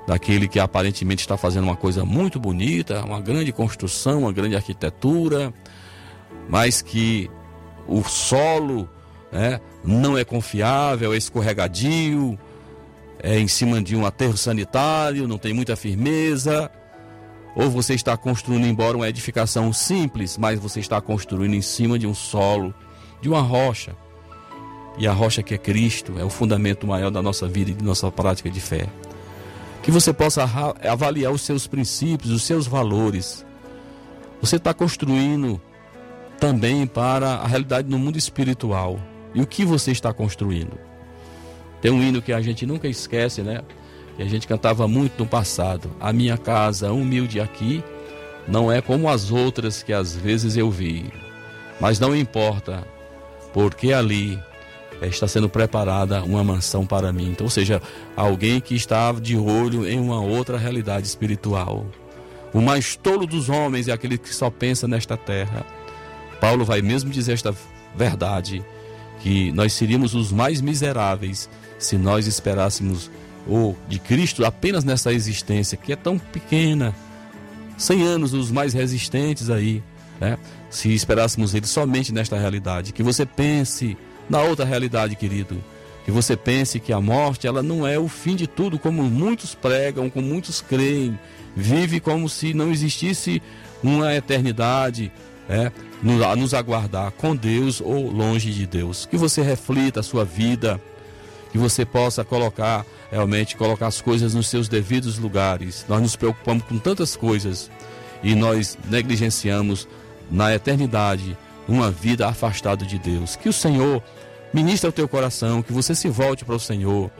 Daquele que aparentemente está fazendo uma coisa muito bonita, uma grande construção, uma grande arquitetura, mas que o solo né, não é confiável, é escorregadio, é em cima de um aterro sanitário, não tem muita firmeza. Ou você está construindo, embora uma edificação simples, mas você está construindo em cima de um solo, de uma rocha. E a rocha que é Cristo é o fundamento maior da nossa vida e de nossa prática de fé. Que você possa avaliar os seus princípios, os seus valores. Você está construindo também para a realidade no mundo espiritual. E o que você está construindo? Tem um hino que a gente nunca esquece, né? Que a gente cantava muito no passado. A minha casa humilde aqui não é como as outras que às vezes eu vi. Mas não importa, porque ali está sendo preparada uma mansão para mim. Então, ou seja, alguém que está de olho em uma outra realidade espiritual. O mais tolo dos homens é aquele que só pensa nesta terra Paulo vai mesmo dizer esta verdade, que nós seríamos os mais miseráveis se nós esperássemos o de Cristo apenas nessa existência que é tão pequena. 100 anos os mais resistentes aí, né? Se esperássemos ele somente nesta realidade, que você pense na outra realidade, querido. Que você pense que a morte ela não é o fim de tudo, como muitos pregam, como muitos creem. Vive como se não existisse uma eternidade, é, nos aguardar com Deus ou longe de Deus. Que você reflita a sua vida, que você possa colocar, realmente, colocar as coisas nos seus devidos lugares. Nós nos preocupamos com tantas coisas e nós negligenciamos na eternidade uma vida afastada de Deus. Que o Senhor ministre ao teu coração, que você se volte para o Senhor.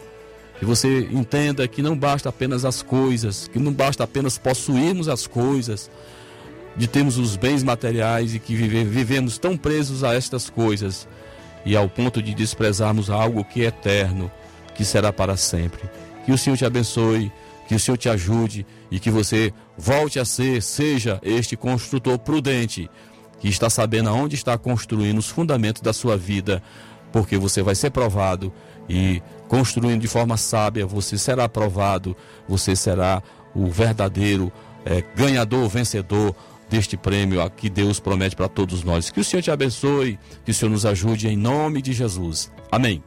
Que você entenda que não basta apenas as coisas, que não basta apenas possuirmos as coisas, de termos os bens materiais e que vive, vivemos tão presos a estas coisas e ao ponto de desprezarmos algo que é eterno, que será para sempre. Que o Senhor te abençoe, que o Senhor te ajude e que você volte a ser, seja este construtor prudente, que está sabendo aonde está construindo os fundamentos da sua vida, porque você vai ser provado e construindo de forma sábia, você será provado, você será o verdadeiro é, ganhador, vencedor deste prêmio que Deus promete para todos nós. Que o Senhor te abençoe, que o Senhor nos ajude em nome de Jesus. Amém.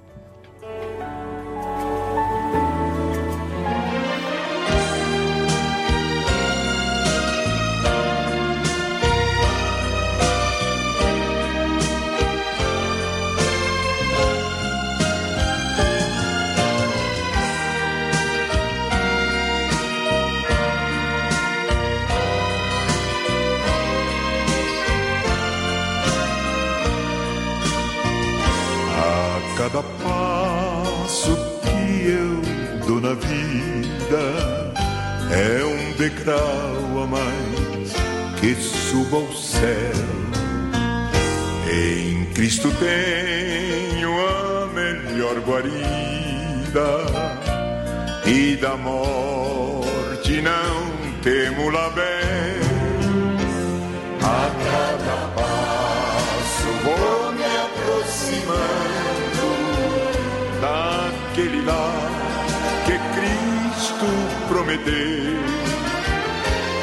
que Cristo prometeu.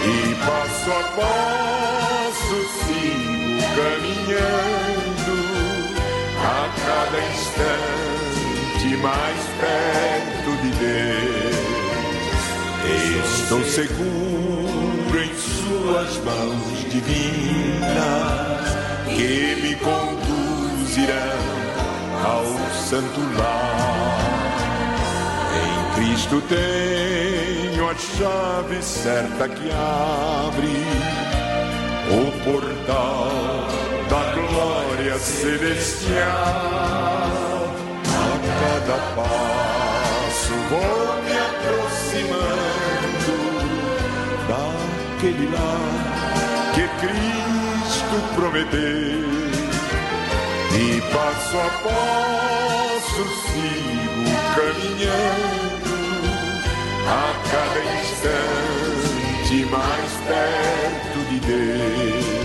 E passo a passo sigo caminhando, a cada instante mais perto de Deus. Estou seguro em Suas mãos divinas que me conduzirão ao santo lar isto tenho a chave certa que abre o portal da glória celestial. A cada passo vou me aproximando daquele lar que Cristo prometeu. E passo a passo sigo caminhando a cada instante mais perto de Deus.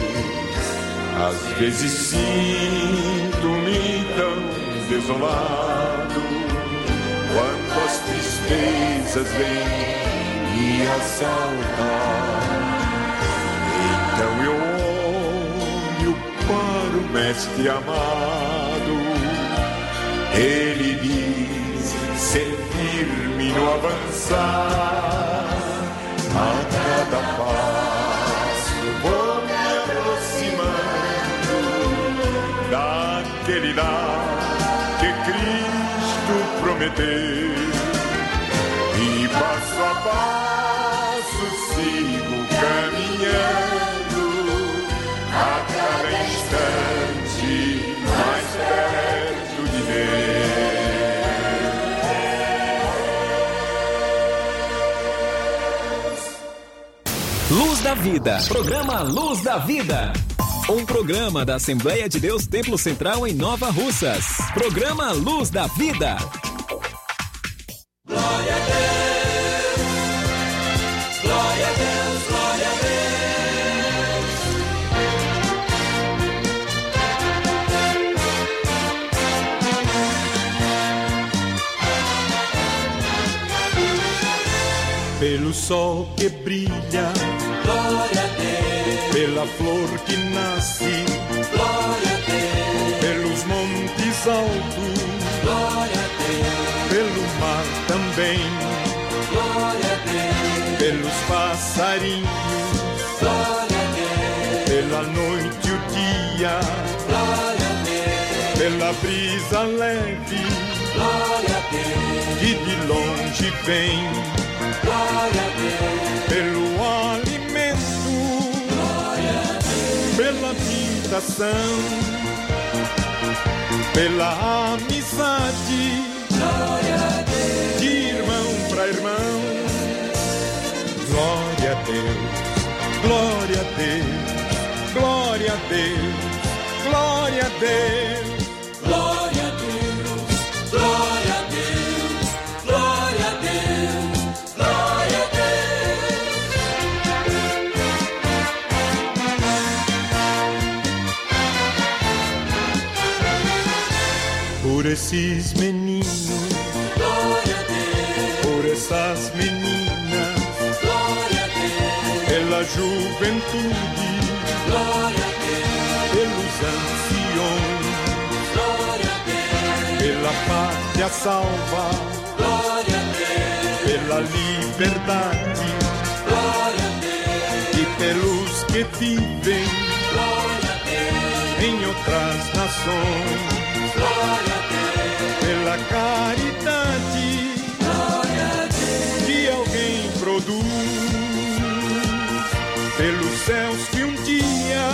Às vezes sinto-me tão desolado, quando as tristezas vêm me assaltar. Então eu olho para o Mestre amado. Ele diz: ser firme no avançar. A cada passo vou me aproximando daquele lar que Cristo prometeu. E passo a passo sigo caminhando, Vida. Programa Luz da Vida. Um programa da Assembleia de Deus Templo Central em Nova Russas. Programa Luz da Vida. Pelo sol que brilha, glória a Deus. Pela flor que nasce, glória a Deus. Pelos montes altos, glória a Deus. Pelo mar também, glória a Deus. Pelos passarinhos, glória a Deus. Pela noite e o dia, glória a Deus. Pela brisa leve, glória a Deus. Que de longe vem glória a Deus. Pelo alimento, habitação, pela amizade. De irmão para irmão, glória a Deus, glória a Deus, glória a Deus, glória a Deus. Esses meninos, glória a Deus. Por essas meninas, glória a Deus. Pela juventude, glória a Deus. Pelos anciões, glória a Deus. Pela pátria salva, glória a Deus. Pela liberdade, glória a Deus. E pelos que vivem, glória a Deus. Em outras nações, glória a Deus. Produz pelos céus que um dia.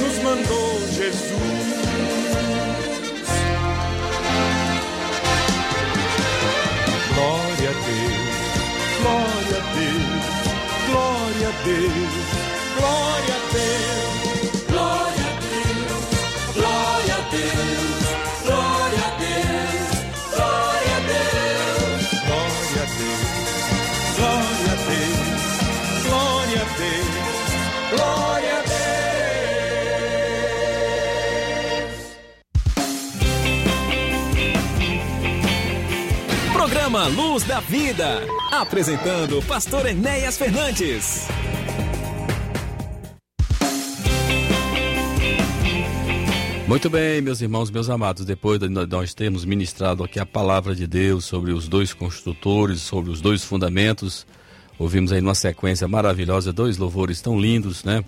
Nos mandou Jesus. Glória a Deus, glória a Deus, glória a Deus, glória a Deus, Luz da Vida. Apresentando Pastor Enéas Fernandes. Muito bem, meus irmãos, meus amados, depois de nós termos ministrado aqui a palavra de Deus sobre os dois construtores, sobre os dois fundamentos, ouvimos aí numa sequência maravilhosa dois louvores tão lindos, né?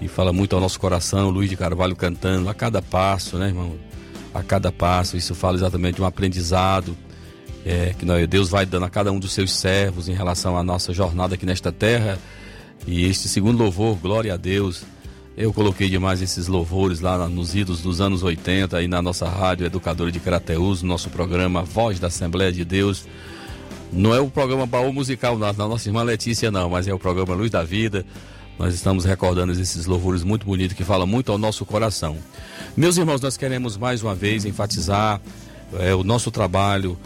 Que fala muito ao nosso coração, Luiz de Carvalho cantando a cada passo, né, irmão? A cada passo, isso fala exatamente de um aprendizado é, que nós, Deus vai dando a cada um dos seus servos em relação à nossa jornada aqui nesta terra. E este segundo louvor, glória a Deus, eu coloquei demais esses louvores lá nos idos dos anos 80 aí na nossa rádio Educadora de Crateus, no nosso programa Voz da Assembleia de Deus. Não é o programa Baú Musical da nossa irmã Letícia, não, mas é o programa Luz da Vida, Nós estamos recordando esses louvores muito bonitos que falam muito ao nosso coração. Meus irmãos, nós queremos mais uma vez enfatizar é, o nosso trabalho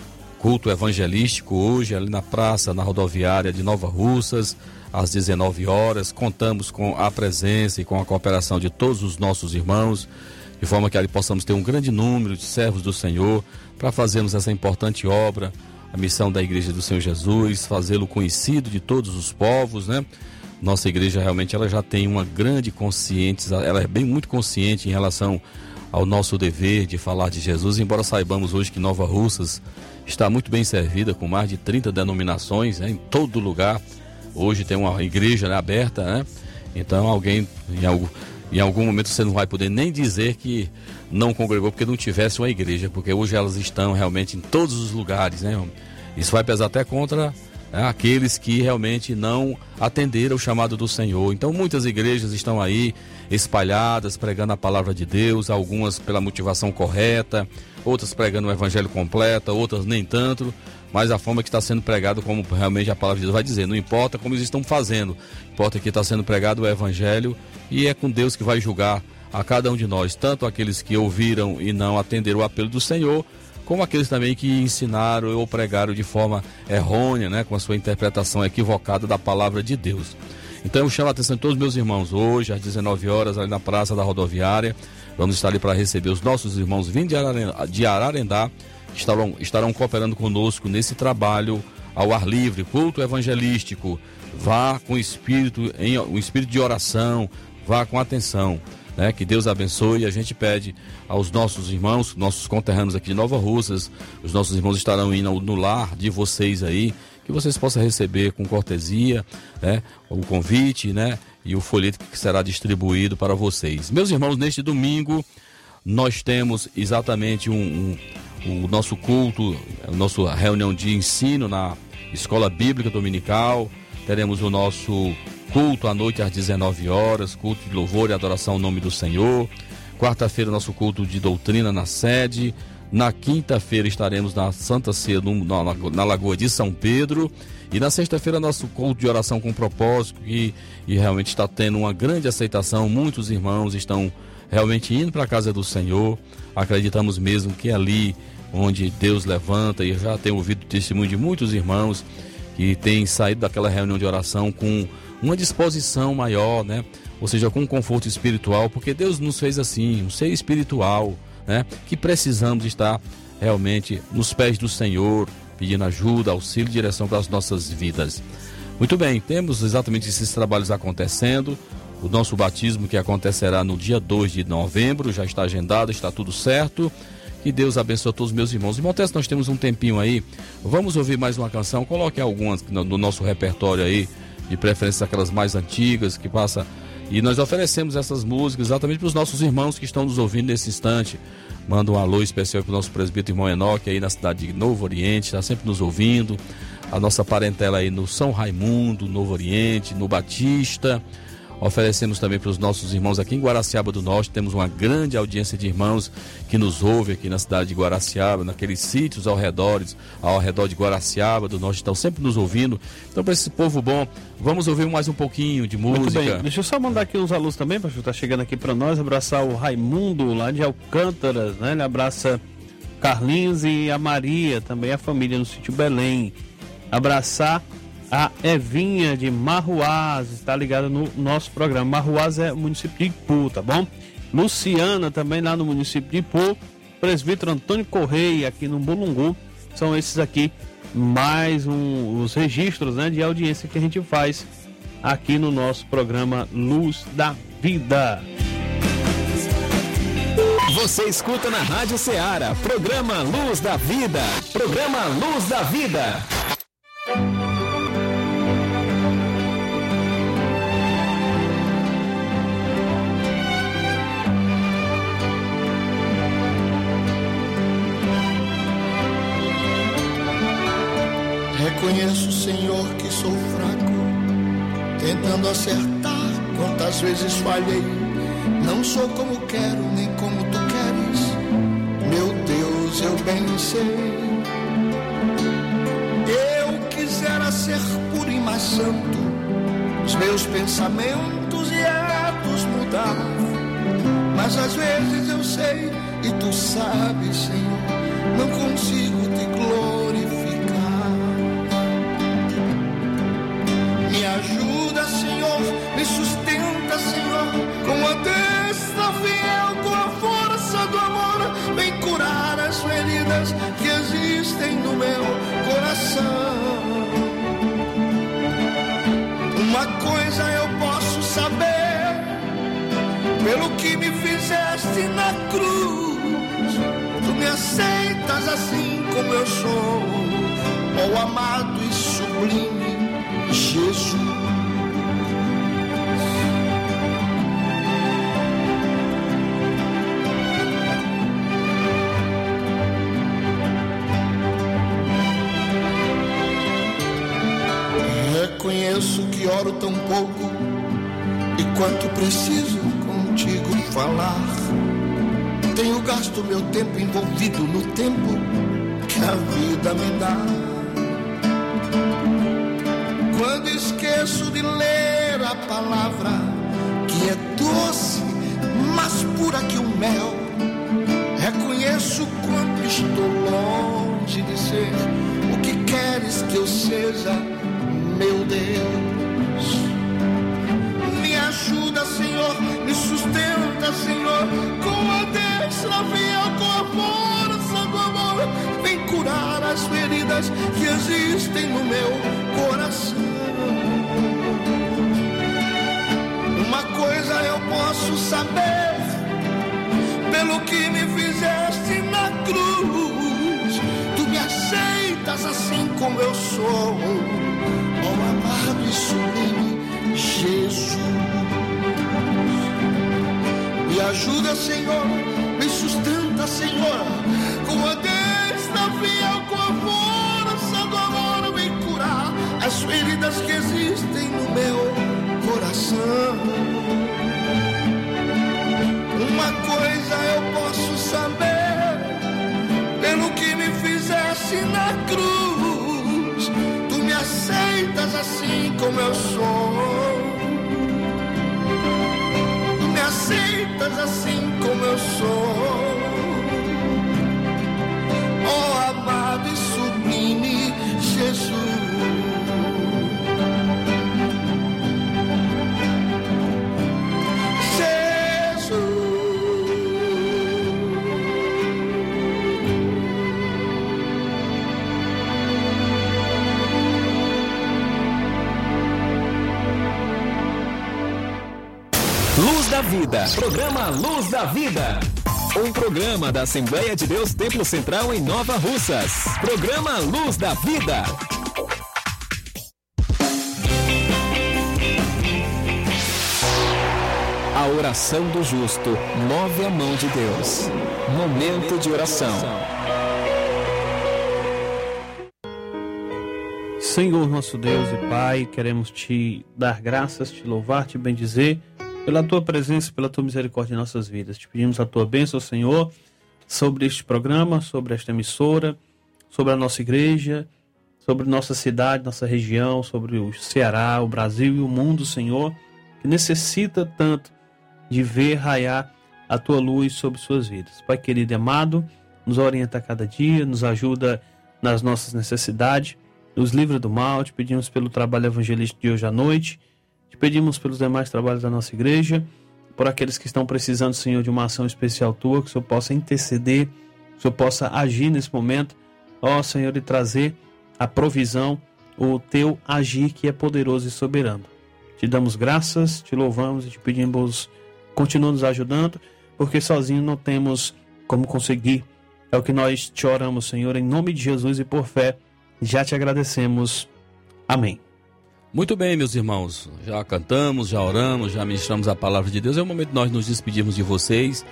culto evangelístico hoje ali na praça, na rodoviária de Nova Russas, às 19 horas. Contamos com a presença e com a cooperação de todos os nossos irmãos, de forma que ali possamos ter um grande número de servos do Senhor para fazermos essa importante obra, a missão da Igreja do Senhor Jesus, fazê-lo conhecido de todos os povos, né? Nossa igreja realmente ela já tem uma grande consciência, ela é bem muito consciente em relação ao nosso dever de falar de Jesus, embora saibamos hoje que Nova Russas está muito bem servida com mais de 30 denominações né, em todo lugar. Hoje tem uma igreja né, aberta, né? Então alguém em algum, em algum momento você não vai poder nem dizer que não congregou porque não tivesse uma igreja, porque hoje elas estão realmente em todos os lugares, né? Isso vai pesar até contra né, aqueles que realmente não atenderam o chamado do Senhor. Então muitas igrejas estão aí espalhadas, pregando a palavra de Deus, algumas pela motivação correta, outras pregando o evangelho completo, outras nem tanto, mas a forma que está sendo pregado, como realmente a palavra de Deus vai dizer, não importa como eles estão fazendo, importa que está sendo pregado o evangelho e é com Deus que vai julgar a cada um de nós, tanto aqueles que ouviram e não atenderam o apelo do Senhor, como aqueles também que ensinaram ou pregaram de forma errônea, né, com a sua interpretação equivocada da palavra de Deus. Então eu chamo a atenção de todos os meus irmãos hoje, às 19 horas, ali na Praça da Rodoviária. Vamos estar ali para receber os nossos irmãos Ararendá, de Ararendá que estarão, estarão cooperando conosco nesse trabalho ao ar livre, culto evangelístico. Vá com espírito, em um espírito de oração, vá com atenção. Né? Que Deus abençoe. A gente pede aos nossos irmãos, nossos conterrâneos aqui de Nova Russas, os nossos irmãos estarão indo no lar de vocês aí, que vocês possam receber com cortesia, né? O convite, né? E o folheto que será distribuído para vocês. Meus irmãos, neste domingo nós temos exatamente um, um o nosso culto, a nossa reunião de ensino na Escola Bíblica Dominical. Teremos o nosso culto à noite às 19 horas, culto de louvor e adoração ao nome do Senhor. Quarta-feira, nosso culto de doutrina na sede. Na quinta-feira estaremos na Santa Ceia, na, Lagoa de São Pedro. E na sexta-feira, nosso culto de oração com propósito, que e realmente está tendo uma grande aceitação. Muitos irmãos estão realmente indo para a casa do Senhor. Acreditamos mesmo que é ali onde Deus levanta, e já tenho ouvido testemunho de muitos irmãos que têm saído daquela reunião de oração com uma disposição maior, né? Ou seja, com um conforto espiritual, porque Deus nos fez assim, um ser espiritual, né? Que precisamos estar realmente nos pés do Senhor, pedindo ajuda, auxílio e direção para as nossas vidas. Muito bem, temos exatamente esses trabalhos acontecendo. O nosso batismo que acontecerá no dia 2 de novembro, já está agendado, está tudo certo. Que Deus abençoe todos os meus irmãos. Irmão Tess, nós temos um tempinho aí. Vamos ouvir mais uma canção. Coloque algumas no nosso repertório aí de preferência aquelas mais antigas, que passa. E nós oferecemos essas músicas exatamente para os nossos irmãos que estão nos ouvindo nesse instante. Manda um alô especial para o nosso presbítero irmão Enoque aí na cidade de Novo Oriente, está sempre nos ouvindo. A nossa parentela aí no São Raimundo, Novo Oriente, no Batista. Oferecemos também para os nossos irmãos aqui em Guaraciaba do Norte. Temos uma grande audiência de irmãos que nos ouve aqui na cidade de Guaraciaba, naqueles sítios ao redor, ao redor de Guaraciaba do Norte, estão sempre nos ouvindo. Então, para esse povo bom, vamos ouvir mais um pouquinho de música. Bem. Deixa eu só mandar aqui uns alunos também, para estar chegando aqui para nós, abraçar o Raimundo lá de Alcântaras, né? Ele abraça Carlinhos e a Maria, também a família no sítio Belém. Abraçar a Evinha de Marruaz está ligada no nosso programa. Marruaz é município de Ipu, tá bom? Luciana também lá no município de Ipu. Presbítero Antônio Correia aqui no Bulungu. São esses aqui mais um, os registros né, de audiência que a gente faz aqui no nosso programa Luz da Vida. Você escuta na Rádio Ceará, programa Luz da Vida. Programa Luz da Vida. Reconheço, Senhor, que sou fraco, tentando acertar quantas vezes falhei. Não sou como quero, nem como tu queres. Meu Deus, eu bem sei. Eu quisera ser puro e mais santo, os meus pensamentos e atos mudar. Mas às vezes eu sei e tu sabes, Senhor, não consigo te glorificar. Coração. Uma coisa eu posso saber, pelo que me fizeste na cruz, tu me aceitas assim como eu sou, ó amado e sublime Jesus. Oro tão pouco e quanto preciso contigo falar. Tenho gasto meu tempo envolvido no tempo que a vida me dá. Quando esqueço de ler a palavra que é doce, mais pura que o mel, reconheço quanto estou longe de ser o que queres que eu seja meu Deus. Sustenta, Senhor, com a destra fiel, com a força do amor. Vem curar as feridas que existem no meu coração. Uma coisa eu posso saber, pelo que me fizeste na cruz, tu me aceitas assim como eu sou ó amado e sublime Jesus. Me ajuda, Senhor, me sustenta, Senhor, com a destra fiel, com a força do amor, vem curar as feridas que existem no meu coração. Uma coisa eu posso saber, pelo que me fizeste na cruz tu me aceitas assim como eu sou. Assim como eu sou. Oh amado e sublime Jesus. Vida. Programa Luz da Vida. Um programa da Assembleia de Deus Templo Central em Nova Russas. Programa Luz da Vida. A oração do justo move a mão de Deus. Momento de oração. Senhor nosso Deus e Pai, queremos te dar graças, te louvar, te bendizer pela tua presença, pela tua misericórdia em nossas vidas. Te pedimos a tua bênção, Senhor, sobre este programa, sobre esta emissora, sobre a nossa igreja, sobre nossa cidade, nossa região, sobre o Ceará, o Brasil e o mundo, Senhor, que necessita tanto de ver raiar a tua luz sobre suas vidas. Pai querido e amado, nos orienta a cada dia, nos ajuda nas nossas necessidades, nos livra do mal. Te pedimos pelo trabalho evangelístico de hoje à noite, te pedimos pelos demais trabalhos da nossa igreja, por aqueles que estão precisando, Senhor, de uma ação especial tua, que o Senhor possa interceder, que o Senhor possa agir nesse momento, ó Senhor, e trazer a provisão, o teu agir que é poderoso e soberano. Te damos graças, te louvamos e te pedimos, continua nos ajudando, porque sozinho não temos como conseguir. É o que nós te oramos, Senhor, em nome de Jesus e por fé, já te agradecemos. Amém. Muito bem, meus irmãos. Já cantamos, já oramos, já ministramos a palavra de Deus. É o momento de nós nos despedirmos de vocês.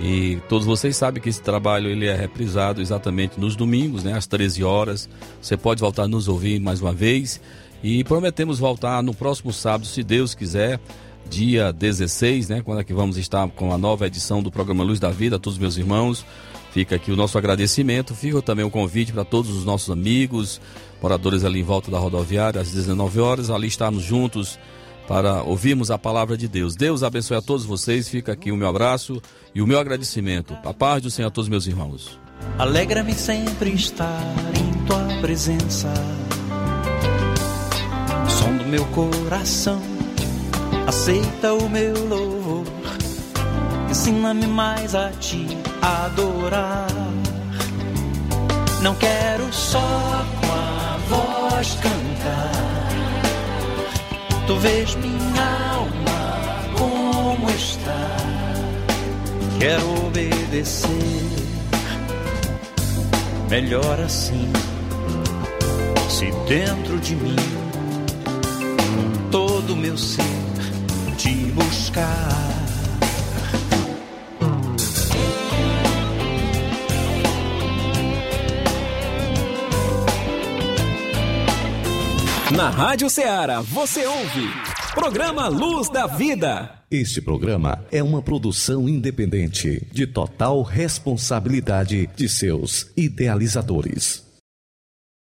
E todos vocês sabem que esse trabalho ele é reprisado exatamente nos domingos, né, às 13 horas. Você pode voltar a nos ouvir mais uma vez. E prometemos voltar no próximo sábado, se Deus quiser, dia 16, né, quando é que vamos estar com a nova edição do programa Luz da Vida, a todos meus irmãos. Fica aqui o nosso agradecimento. Fica também o convite para todos os nossos amigos, moradores ali em volta da rodoviária, às 19 horas. Ali estarmos juntos para ouvirmos a palavra de Deus. Deus abençoe a todos vocês. Fica aqui o meu abraço e o meu agradecimento. A paz do Senhor a todos meus irmãos. Alegra-me sempre estar em tua presença. Som do meu coração, aceita o meu louvor. Ensina-me mais a te adorar. Não quero só com a voz cantar. Tu vês minha alma como está. Quero obedecer. Melhor assim, se dentro de mim todo meu ser te buscar. Na Rádio Ceará, você ouve. Programa Luz da Vida. Este programa é uma produção independente, de total responsabilidade de seus idealizadores.